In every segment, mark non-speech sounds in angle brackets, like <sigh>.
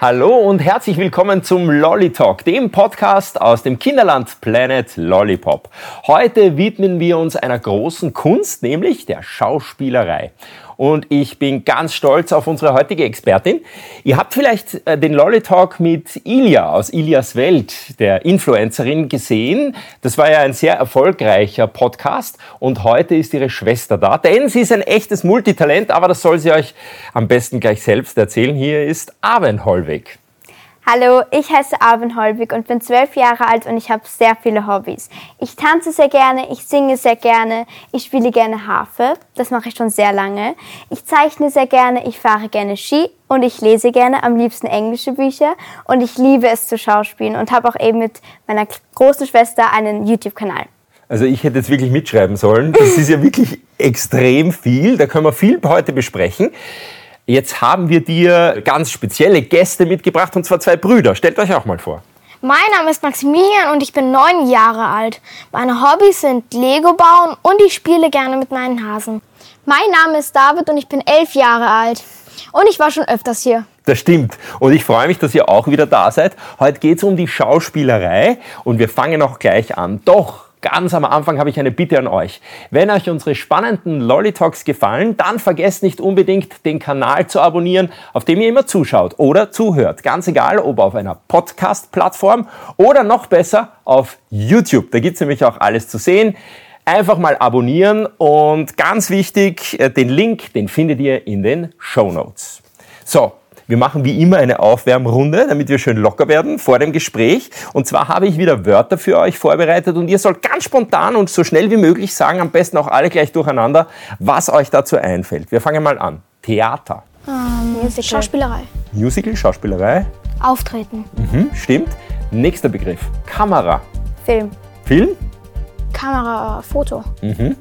Hallo und herzlich willkommen zum Lolly Talk, dem Podcast aus dem Kinderland Planet Lollipop. Heute widmen wir uns einer großen Kunst, nämlich der Schauspielerei und ich bin ganz stolz auf unsere heutige Expertin. Ihr habt vielleicht äh, den Lolly Talk mit Ilia aus Ilias Welt, der Influencerin, gesehen. Das war ja ein sehr erfolgreicher Podcast und heute ist ihre Schwester da, denn sie ist ein echtes Multitalent, aber das soll sie euch am besten gleich selbst erzählen. Hier ist Arwen Hollweg. Hallo, ich heiße Arvin Holbig und bin zwölf Jahre alt und ich habe sehr viele Hobbys. Ich tanze sehr gerne, ich singe sehr gerne, ich spiele gerne Harfe, das mache ich schon sehr lange. Ich zeichne sehr gerne, ich fahre gerne Ski und ich lese gerne, am liebsten englische Bücher und ich liebe es zu schauspielen und habe auch eben mit meiner großen Schwester einen YouTube-Kanal. Also ich hätte jetzt wirklich mitschreiben sollen. Das ist ja wirklich extrem viel. Da können wir viel heute besprechen. Jetzt haben wir dir ganz spezielle Gäste mitgebracht, und zwar zwei Brüder. Stellt euch auch mal vor. Mein Name ist Maximilian und ich bin neun Jahre alt. Meine Hobbys sind Lego bauen und ich spiele gerne mit meinen Hasen. Mein Name ist David und ich bin elf Jahre alt. Und ich war schon öfters hier. Das stimmt. Und ich freue mich, dass ihr auch wieder da seid. Heute geht es um die Schauspielerei und wir fangen auch gleich an. Doch Ganz am Anfang habe ich eine Bitte an euch. Wenn euch unsere spannenden Lolly Talks gefallen, dann vergesst nicht unbedingt, den Kanal zu abonnieren, auf dem ihr immer zuschaut oder zuhört. Ganz egal, ob auf einer Podcast-Plattform oder noch besser auf YouTube. Da gibt es nämlich auch alles zu sehen. Einfach mal abonnieren und ganz wichtig, äh, den Link, den findet ihr in den Show Notes. So, wir machen wie immer eine Aufwärmrunde, damit wir schön locker werden vor dem Gespräch. Und zwar habe ich wieder Wörter für euch vorbereitet und ihr sollt ganz spontan und so schnell wie möglich sagen, am besten auch alle gleich durcheinander, was euch dazu einfällt. Wir fangen mal an. Theater. Ähm, Musical. Schauspielerei. Musical, Schauspielerei. Auftreten. Mhm, stimmt. Nächster Begriff. Kamera. Film. Film? Kamera, Foto. Mhm.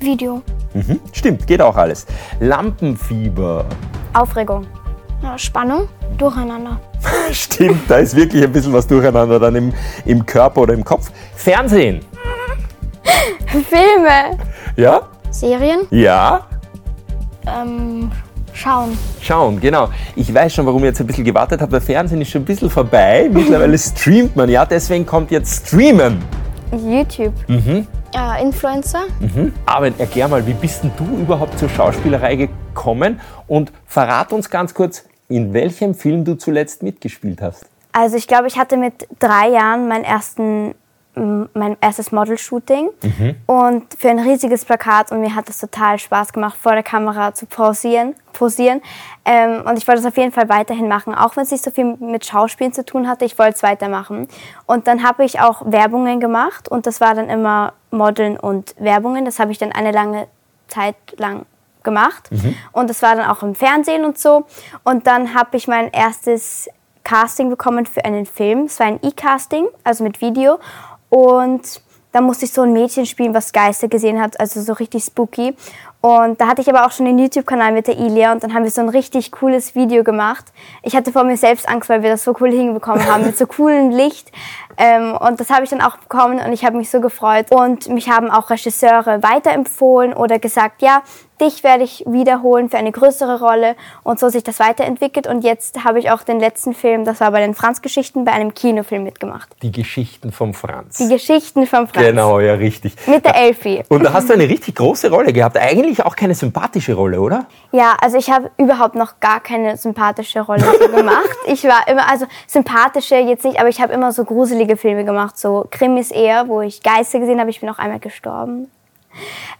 Video. Mhm. Stimmt, geht auch alles. Lampenfieber. Aufregung. Spannung, Durcheinander. <laughs> Stimmt, da ist wirklich ein bisschen was durcheinander dann im, im Körper oder im Kopf. Fernsehen. <laughs> Filme. Ja? Serien. Ja? Ähm, schauen. Schauen, genau. Ich weiß schon, warum ich jetzt ein bisschen gewartet habe. Der Fernsehen ist schon ein bisschen vorbei. <laughs> Mittlerweile streamt man ja, deswegen kommt jetzt Streamen. YouTube. Mhm. Äh, Influencer. Mhm. Aber erklär mal, wie bist denn du überhaupt zur Schauspielerei gekommen? Und verrat uns ganz kurz, in welchem Film du zuletzt mitgespielt hast. Also ich glaube, ich hatte mit drei Jahren meinen ersten mein erstes Model-Shooting mhm. und für ein riesiges Plakat und mir hat es total Spaß gemacht, vor der Kamera zu posieren. posieren. Ähm, und ich wollte es auf jeden Fall weiterhin machen, auch wenn es nicht so viel mit Schauspielen zu tun hatte, ich wollte es weitermachen. Und dann habe ich auch Werbungen gemacht und das war dann immer Modeln und Werbungen. Das habe ich dann eine lange Zeit lang gemacht. Mhm. Und das war dann auch im Fernsehen und so. Und dann habe ich mein erstes Casting bekommen für einen Film. Es war ein E-Casting, also mit Video. Und da musste ich so ein Mädchen spielen, was Geister gesehen hat, also so richtig spooky. Und da hatte ich aber auch schon den YouTube-Kanal mit der Ilia und dann haben wir so ein richtig cooles Video gemacht. Ich hatte vor mir selbst Angst, weil wir das so cool hinbekommen haben mit so coolem Licht. Ähm, und das habe ich dann auch bekommen und ich habe mich so gefreut. Und mich haben auch Regisseure weiterempfohlen oder gesagt, ja, dich werde ich wiederholen für eine größere Rolle und so sich das weiterentwickelt. Und jetzt habe ich auch den letzten Film, das war bei den Franz-Geschichten, bei einem Kinofilm mitgemacht. Die Geschichten vom Franz. Die Geschichten vom Franz. Genau, ja, richtig. Mit der Elfie. Und da hast du eine richtig große Rolle gehabt. Eigentlich auch keine sympathische Rolle, oder? Ja, also ich habe überhaupt noch gar keine sympathische Rolle <laughs> gemacht. Ich war immer, also sympathische jetzt nicht, aber ich habe immer so gruselige Filme gemacht, so Krimis eher, wo ich Geister gesehen habe. Ich bin auch einmal gestorben.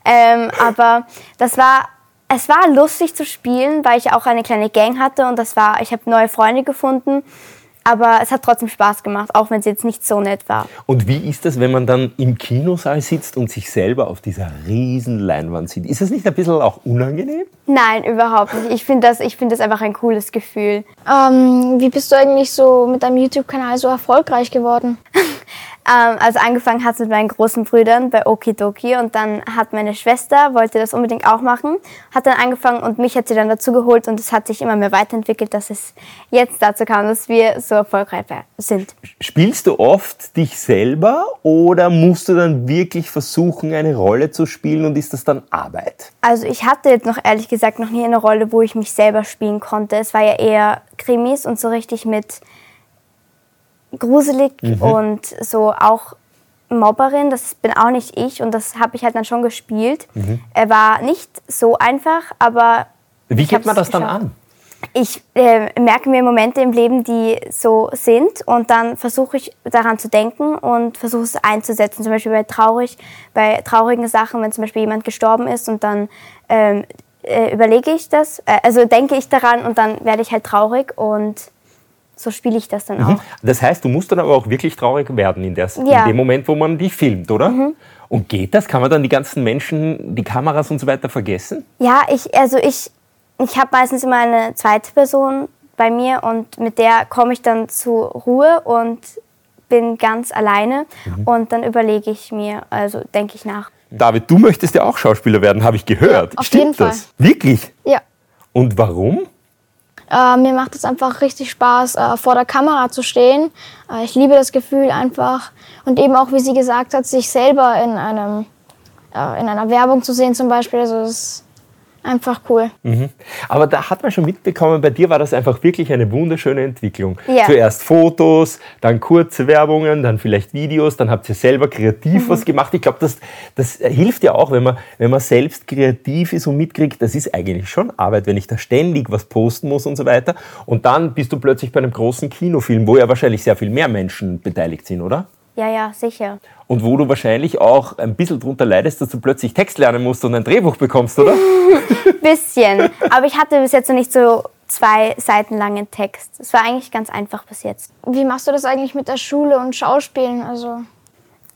Ähm, aber das war, es war lustig zu spielen, weil ich auch eine kleine Gang hatte und das war, ich habe neue Freunde gefunden. Aber es hat trotzdem Spaß gemacht, auch wenn es jetzt nicht so nett war. Und wie ist das, wenn man dann im Kinosaal sitzt und sich selber auf dieser riesen Leinwand sieht? Ist das nicht ein bisschen auch unangenehm? Nein, überhaupt nicht. Ich finde das, find das einfach ein cooles Gefühl. Ähm, wie bist du eigentlich so mit deinem YouTube-Kanal so erfolgreich geworden? <laughs> Ähm, also angefangen hat es mit meinen großen Brüdern bei Okidoki und dann hat meine Schwester, wollte das unbedingt auch machen, hat dann angefangen und mich hat sie dann dazu geholt und es hat sich immer mehr weiterentwickelt, dass es jetzt dazu kam, dass wir so erfolgreich sind. Spielst du oft dich selber oder musst du dann wirklich versuchen, eine Rolle zu spielen und ist das dann Arbeit? Also ich hatte jetzt noch ehrlich gesagt noch nie eine Rolle, wo ich mich selber spielen konnte. Es war ja eher Krimis und so richtig mit gruselig mhm. und so auch Mobberin, das bin auch nicht ich und das habe ich halt dann schon gespielt. Mhm. Er war nicht so einfach, aber. Wie geht man das dann an? Ich äh, merke mir Momente im Leben, die so sind und dann versuche ich daran zu denken und versuche es einzusetzen. Zum Beispiel bei traurig, bei traurigen Sachen, wenn zum Beispiel jemand gestorben ist und dann ähm, äh, überlege ich das, äh, also denke ich daran und dann werde ich halt traurig und so spiele ich das dann mhm. auch. Das heißt, du musst dann aber auch wirklich traurig werden in, der, ja. in dem Moment, wo man die filmt, oder? Mhm. Und geht das? Kann man dann die ganzen Menschen, die Kameras und so weiter vergessen? Ja, ich, also ich, ich habe meistens immer eine zweite Person bei mir und mit der komme ich dann zur Ruhe und bin ganz alleine mhm. und dann überlege ich mir, also denke ich nach. David, du möchtest ja auch Schauspieler werden, habe ich gehört. Ja, auf Stimmt jeden Fall. das? Wirklich? Ja. Und warum? Äh, mir macht es einfach richtig Spaß, äh, vor der Kamera zu stehen. Äh, ich liebe das Gefühl einfach. Und eben auch, wie sie gesagt hat, sich selber in, einem, äh, in einer Werbung zu sehen zum Beispiel. Also das einfach cool. Mhm. Aber da hat man schon mitbekommen, bei dir war das einfach wirklich eine wunderschöne Entwicklung. Ja. Zuerst Fotos, dann kurze Werbungen, dann vielleicht Videos, dann habt ihr selber kreativ mhm. was gemacht. Ich glaube, das, das hilft ja auch, wenn man, wenn man selbst kreativ ist und mitkriegt, das ist eigentlich schon Arbeit, wenn ich da ständig was posten muss und so weiter. Und dann bist du plötzlich bei einem großen Kinofilm, wo ja wahrscheinlich sehr viel mehr Menschen beteiligt sind, oder? Ja, ja, sicher. Und wo du wahrscheinlich auch ein bisschen drunter leidest, dass du plötzlich Text lernen musst und ein Drehbuch bekommst, oder? <laughs> bisschen. Aber ich hatte bis jetzt noch nicht so zwei Seiten langen Text. Es war eigentlich ganz einfach bis jetzt. Wie machst du das eigentlich mit der Schule und Schauspielen? Also,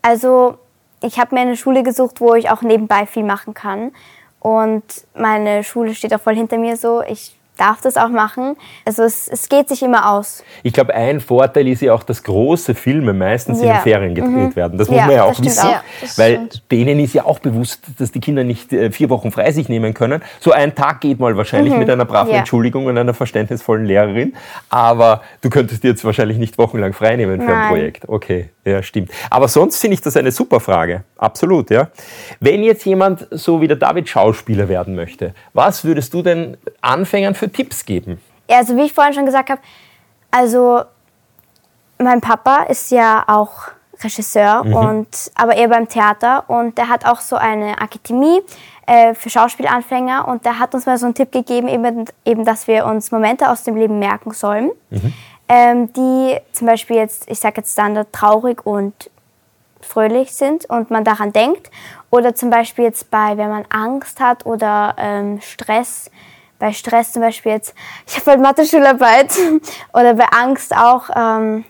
also ich habe mir eine Schule gesucht, wo ich auch nebenbei viel machen kann. Und meine Schule steht auch voll hinter mir so. Ich darf das auch machen. Also es, es geht sich immer aus. Ich glaube, ein Vorteil ist ja auch, dass große Filme meistens ja. in den Ferien gedreht mhm. werden. Das muss ja, man ja auch wissen, auch. weil stimmt. denen ist ja auch bewusst, dass die Kinder nicht äh, vier Wochen frei sich nehmen können. So ein Tag geht mal wahrscheinlich mhm. mit einer braven ja. Entschuldigung und einer verständnisvollen Lehrerin, aber du könntest dir jetzt wahrscheinlich nicht wochenlang frei nehmen für Nein. ein Projekt. Okay, ja, stimmt. Aber sonst finde ich das eine super Frage. Absolut, ja. Wenn jetzt jemand so wie der David Schauspieler werden möchte, was würdest du denn Anfängern für Tipps geben? Ja, also wie ich vorhin schon gesagt habe, also mein Papa ist ja auch Regisseur mhm. und aber eher beim Theater und der hat auch so eine Akademie äh, für Schauspielanfänger und der hat uns mal so einen Tipp gegeben, eben, eben dass wir uns Momente aus dem Leben merken sollen, mhm. Ähm, die zum Beispiel jetzt, ich sage jetzt Standard traurig und fröhlich sind und man daran denkt oder zum Beispiel jetzt bei, wenn man Angst hat oder ähm, Stress, bei Stress zum Beispiel jetzt, ich habe bald Mathe-Schularbeit <laughs> oder bei Angst auch, ähm,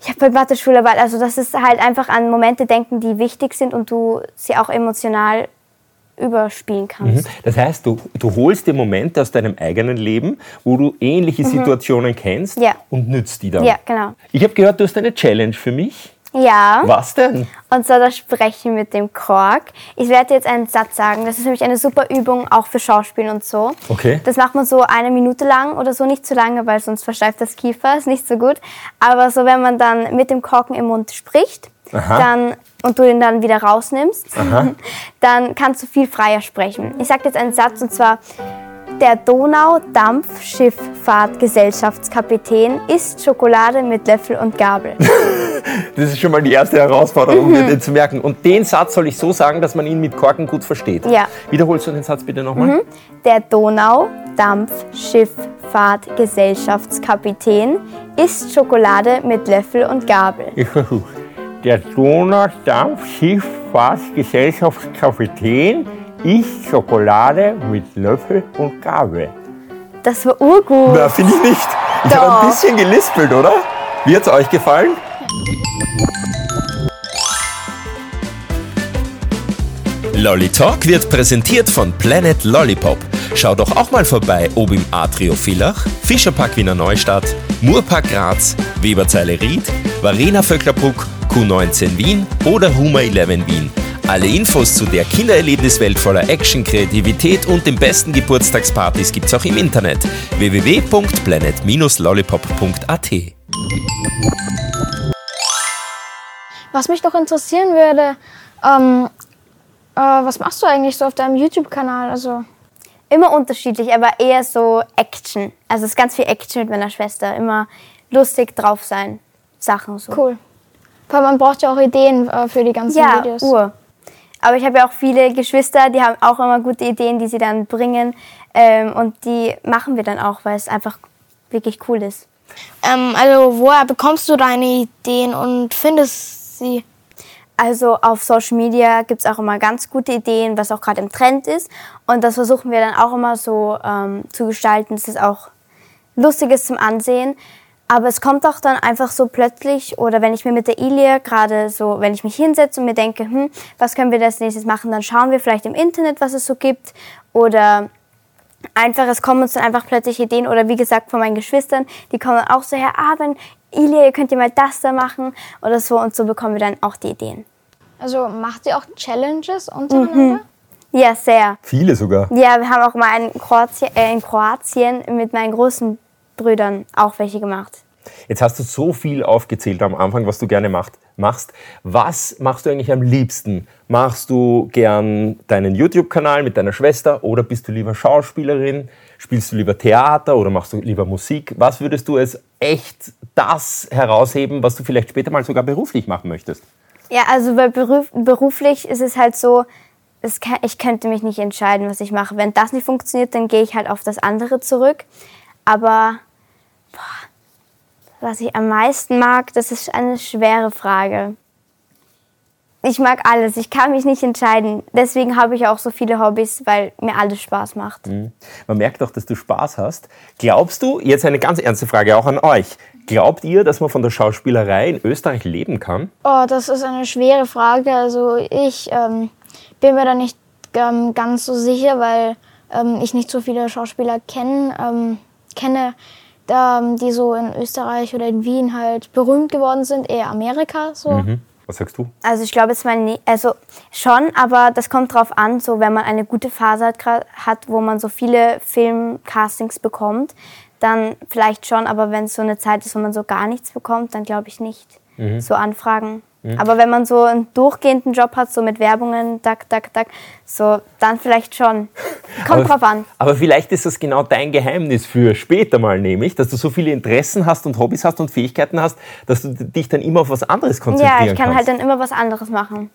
ich habe bald Mathe-Schularbeit. Also das ist halt einfach an Momente denken, die wichtig sind und du sie auch emotional überspielen kannst. Mhm. Das heißt, du, du holst dir Momente aus deinem eigenen Leben, wo du ähnliche mhm. Situationen kennst ja. und nützt die dann. Ja, genau. Ich habe gehört, du hast eine Challenge für mich. Ja. Was denn? Und zwar das Sprechen mit dem Kork. Ich werde jetzt einen Satz sagen. Das ist nämlich eine super Übung, auch für Schauspiel und so. Okay. Das macht man so eine Minute lang oder so, nicht zu lange, weil sonst versteift das Kiefer, ist nicht so gut. Aber so, wenn man dann mit dem Korken im Mund spricht, dann und du ihn dann wieder rausnimmst, <laughs> dann kannst du viel freier sprechen. Ich sage jetzt einen Satz und zwar der Donau-Dampfschifffahrt-Gesellschaftskapitän isst Schokolade mit Löffel und Gabel. <laughs> das ist schon mal die erste Herausforderung, mir <laughs> den zu merken. Und den Satz soll ich so sagen, dass man ihn mit Korken gut versteht. Ja. Wiederholst du den Satz bitte nochmal? Mhm. Der Donau-Dampfschifffahrt-Gesellschaftskapitän isst Schokolade mit Löffel und Gabel. Der Donau-Dampfschifffahrt-Gesellschaftskapitän isst Schokolade mit Löffel und Gabel. Das war urgut. Na, finde ich nicht. Ich habe ein bisschen gelispelt, oder? Wie hat es euch gefallen? Lolly Talk wird präsentiert von Planet Lollipop. Schau doch auch mal vorbei, ob im Atrio Villach, Fischerpark Wiener Neustadt, Murpark Graz, Weberzeile Ried, Varena Vöcklerbruck Q19 Wien oder Huma 11 Wien. Alle Infos zu der Kindererlebniswelt voller Action, Kreativität und den besten Geburtstagspartys gibt's auch im Internet www.planet-lollipop.at. Was mich doch interessieren würde, ähm, äh, was machst du eigentlich so auf deinem YouTube-Kanal? Also Immer unterschiedlich, aber eher so Action. Also es ist ganz viel Action mit meiner Schwester. Immer lustig drauf sein. Sachen so. cool. Weil man braucht ja auch Ideen äh, für die ganzen Ja, Videos. Uhr. Aber ich habe ja auch viele Geschwister, die haben auch immer gute Ideen, die sie dann bringen. Ähm, und die machen wir dann auch, weil es einfach wirklich cool ist. Ähm, also woher bekommst du deine Ideen und findest sie? Also auf Social Media gibt es auch immer ganz gute Ideen, was auch gerade im Trend ist. Und das versuchen wir dann auch immer so ähm, zu gestalten, dass es auch lustig ist zum Ansehen. Aber es kommt auch dann einfach so plötzlich, oder wenn ich mir mit der Ilia gerade so, wenn ich mich hinsetze und mir denke, hm, was können wir als nächstes machen, dann schauen wir vielleicht im Internet, was es so gibt. Oder einfach, es kommen uns dann einfach plötzlich Ideen. Oder wie gesagt, von meinen Geschwistern, die kommen dann auch so her, ah, wenn Ilia, ihr könnt ihr mal das da machen oder so. Und so bekommen wir dann auch die Ideen. Also macht ihr auch Challenges untereinander? Ja, sehr. Viele sogar. Ja, wir haben auch mal in Kroatien, äh, in Kroatien mit meinen großen Brüdern auch welche gemacht. Jetzt hast du so viel aufgezählt am Anfang, was du gerne macht, machst. Was machst du eigentlich am liebsten? Machst du gern deinen YouTube-Kanal mit deiner Schwester oder bist du lieber Schauspielerin? Spielst du lieber Theater oder machst du lieber Musik? Was würdest du als echt das herausheben, was du vielleicht später mal sogar beruflich machen möchtest? Ja, also bei beruf, beruflich ist es halt so, es kann, ich könnte mich nicht entscheiden, was ich mache. Wenn das nicht funktioniert, dann gehe ich halt auf das andere zurück. Aber boah, was ich am meisten mag, das ist eine schwere Frage. Ich mag alles, ich kann mich nicht entscheiden. Deswegen habe ich auch so viele Hobbys, weil mir alles Spaß macht. Man merkt auch, dass du Spaß hast. Glaubst du, jetzt eine ganz ernste Frage auch an euch, glaubt ihr, dass man von der Schauspielerei in Österreich leben kann? Oh, das ist eine schwere Frage. Also ich ähm, bin mir da nicht ähm, ganz so sicher, weil ähm, ich nicht so viele Schauspieler kenn, ähm, kenne, ähm, die so in Österreich oder in Wien halt berühmt geworden sind. Eher Amerika so. Was sagst du? Also ich glaube jetzt mal, nie, also schon, aber das kommt drauf an, so wenn man eine gute Phase hat, hat wo man so viele Filmcastings bekommt, dann vielleicht schon, aber wenn es so eine Zeit ist, wo man so gar nichts bekommt, dann glaube ich nicht. So Anfragen. Aber wenn man so einen durchgehenden Job hat, so mit Werbungen, tak, tak, tak, so, dann vielleicht schon. <laughs> Kommt drauf an. Aber vielleicht ist das genau dein Geheimnis für später mal, nämlich, dass du so viele Interessen hast und Hobbys hast und Fähigkeiten hast, dass du dich dann immer auf was anderes konzentrieren Ja, ich kann kannst. halt dann immer was anderes machen.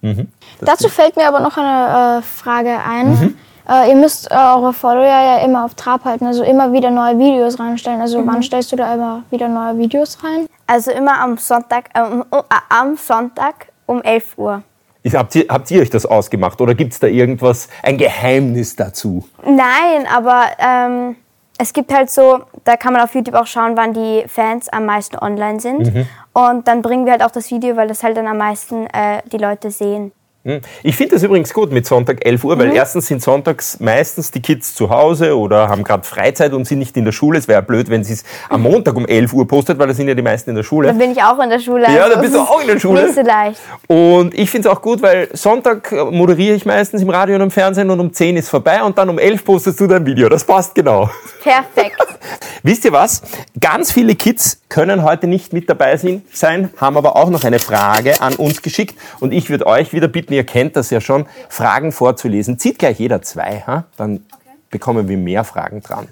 Dazu fällt mir aber noch eine äh, Frage ein. Äh, ihr müsst äh, eure Follower ja immer auf Trab halten, also immer wieder neue Videos reinstellen. Also wann stellst du da immer wieder neue Videos rein? Also immer am Sonntag, äh, um, uh, am Sonntag um 11 Uhr. Ist- Habt ihr, habt ihr euch das ausgemacht oder gibt es da irgendwas, ein Geheimnis dazu? Nein, aber ähm, es gibt halt so, da kann man auf YouTube auch schauen, wann die Fans am meisten online sind. Und dann bringen wir halt auch das Video, weil das halt dann am meisten äh, die Leute sehen. Hm. Ich finde das übrigens gut mit Sonntag 11 Uhr, weil Mhm. erstens sind sonntags meistens die Kids zu Hause oder haben gerade Freizeit und sind nicht in der Schule. Es wäre blöd, wenn sie es am Montag um 11 Uhr postet, weil da sind ja die meisten in der Da Schule. bin ich auch in der Schule. Ja, also da bist du auch in der Schule. Nicht so leicht. Und ich finde es auch gut, weil Sonntag äh, moderiere ich meistens im Radio und im Fernsehen und um 10 ist vorbei und dann um 11 postest du dein Video. Das passt genau. Perfekt. <laughs> Wisst ihr was? Ganz viele Kids können heute nicht mit dabei sein, haben aber auch noch eine Frage an uns geschickt. Und ich würde euch wieder bitten, ihr kennt das ja schon, Fragen vorzulesen. Zieht gleich jeder zwei, ha? dann bekommen wir mehr Fragen dran.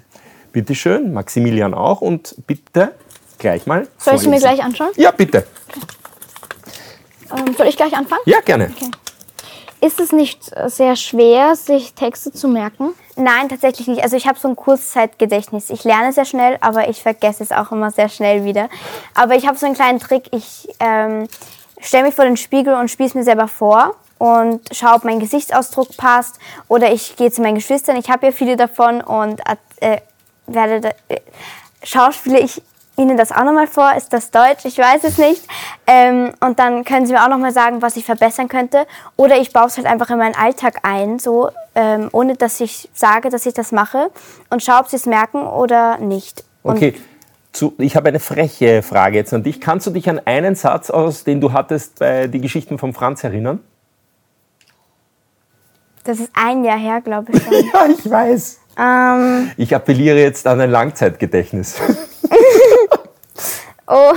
Bitte schön, Maximilian auch und bitte gleich mal. Soll ich sie mir vorlesen. gleich anschauen? Ja, bitte. Ähm, soll ich gleich anfangen? Ja, gerne. Ist es nicht äh, sehr schwer, sich Texte zu merken? Nein, tatsächlich nicht. Also ich habe so ein Kurzzeitgedächtnis. Ich lerne sehr schnell, aber ich vergesse es auch immer sehr schnell wieder. Aber ich habe so einen kleinen Trick. Ich ähm, stelle mich vor den Spiegel und spiele es mir selber vor und schaue, ob mein Gesichtsausdruck passt. Oder ich gehe zu meinen Geschwistern. Ich habe ja viele davon und äh, werde da, äh, schauspiele ich Ihnen das auch nochmal vor? Ist das Deutsch? Ich weiß es nicht. Ähm, und dann können Sie mir auch nochmal sagen, was ich verbessern könnte. Oder ich baue es halt einfach in meinen Alltag ein, so ähm, ohne dass ich sage, dass ich das mache und schaue, ob Sie es merken oder nicht. Und Okay. zu, ich habe eine freche Frage jetzt an dich. Kannst du dich an einen Satz aus, den du hattest bei die Geschichten von Franz erinnern? Das ist ein Jahr her, glaube ich schon. <laughs> Ja, ich weiß. ähm, Ich appelliere jetzt an ein Langzeitgedächtnis. <laughs> oh,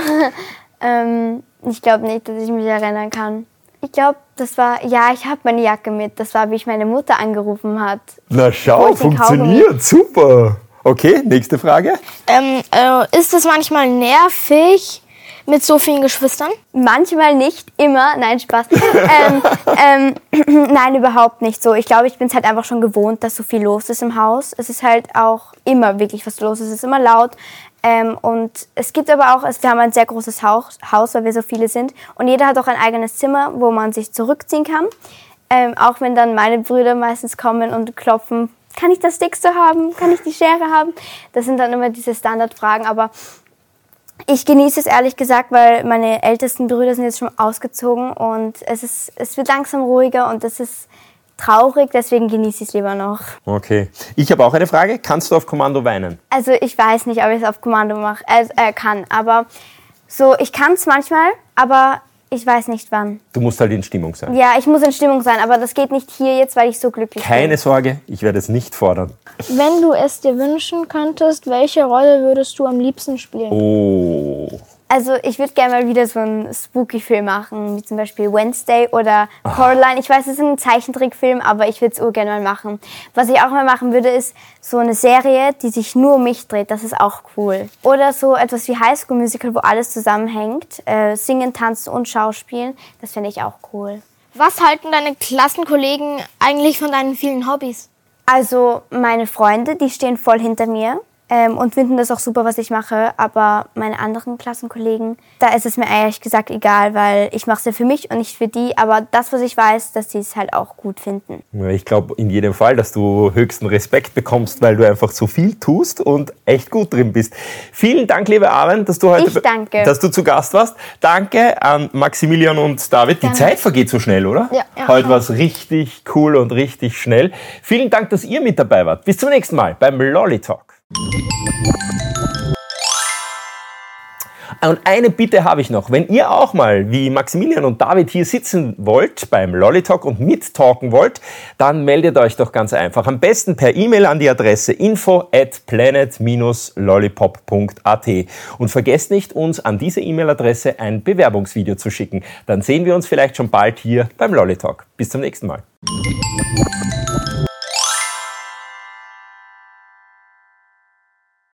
ähm, ich glaube nicht, dass ich mich erinnern kann. Ich glaube, das war, ja, ich habe meine Jacke mit. Das war, wie ich meine Mutter angerufen hat. Na schau, funktioniert, super. Okay, nächste Frage. Ähm, äh, ist es manchmal nervig mit so vielen Geschwistern? Manchmal nicht, immer. Nein, Spaß. <laughs> ähm, ähm, <clears throat> nein, überhaupt nicht so. Ich glaube, ich bin es halt einfach schon gewohnt, dass so viel los ist im Haus. Es ist halt auch immer wirklich was los. Es ist immer laut. Ähm, und es gibt aber auch, also wir haben ein sehr großes Haus, Haus, weil wir so viele sind. Und jeder hat auch ein eigenes Zimmer, wo man sich zurückziehen kann. Ähm, auch wenn dann meine Brüder meistens kommen und klopfen, kann ich das so haben? Kann ich die Schere haben? Das sind dann immer diese Standardfragen. Aber ich genieße es ehrlich gesagt, weil meine ältesten Brüder sind jetzt schon ausgezogen und es, ist, es wird langsam ruhiger und das ist traurig, deswegen genieße ich es lieber noch. Okay. Ich habe auch eine Frage. Kannst du auf Kommando weinen? Also ich weiß nicht, ob ich es auf Kommando mach, äh, äh, kann, aber so, ich kann es manchmal, aber ich weiß nicht wann. Du musst halt in Stimmung sein. Ja, ich muss in Stimmung sein, aber das geht nicht hier jetzt, weil ich so glücklich Keine bin. Sorge, ich werde es nicht fordern. Wenn du es dir wünschen könntest, welche Rolle würdest du am liebsten spielen? Oh. Also ich würde gerne mal wieder so einen Spooky-Film machen, wie zum Beispiel Wednesday oder Coraline. Ich weiß, es ist ein Zeichentrickfilm, aber ich würde es urgerne mal machen. Was ich auch mal machen würde, ist so eine Serie, die sich nur um mich dreht. Das ist auch cool. Oder so etwas wie High School Musical, wo alles zusammenhängt. Äh, singen, tanzen und schauspielen. Das finde ich auch cool. Was halten deine Klassenkollegen eigentlich von deinen vielen Hobbys? Also meine Freunde, die stehen voll hinter mir ähm, und finden das auch super, was ich mache. Aber meine anderen Klassenkollegen, da ist es mir ehrlich gesagt egal, weil ich mache es ja für mich und nicht für die. Aber das, was ich weiß, dass sie es halt auch gut finden. Ich glaube in jedem Fall, dass du höchsten Respekt bekommst, weil du einfach so viel tust und echt gut drin bist. Vielen Dank, liebe Aaron, dass du heute danke. dass du zu Gast warst. Danke an Maximilian und David. Die Zeit vergeht so schnell, oder? Ja. Ja. Heute war es richtig cool und richtig schnell. Vielen Dank, dass ihr mit dabei wart. Bis zum nächsten Mal beim Lolly Talk. Und eine Bitte habe ich noch. Wenn ihr auch mal wie Maximilian und David hier sitzen wollt beim Lolly Talk und mittalken wollt, dann meldet euch doch ganz einfach. Am besten per E-Mail an die Adresse info at planet-lollipop.at. Und vergesst nicht, uns an diese E-Mail-Adresse ein Bewerbungsvideo zu schicken. Dann sehen wir uns vielleicht schon bald hier beim Lolly Talk. Bis zum nächsten Mal.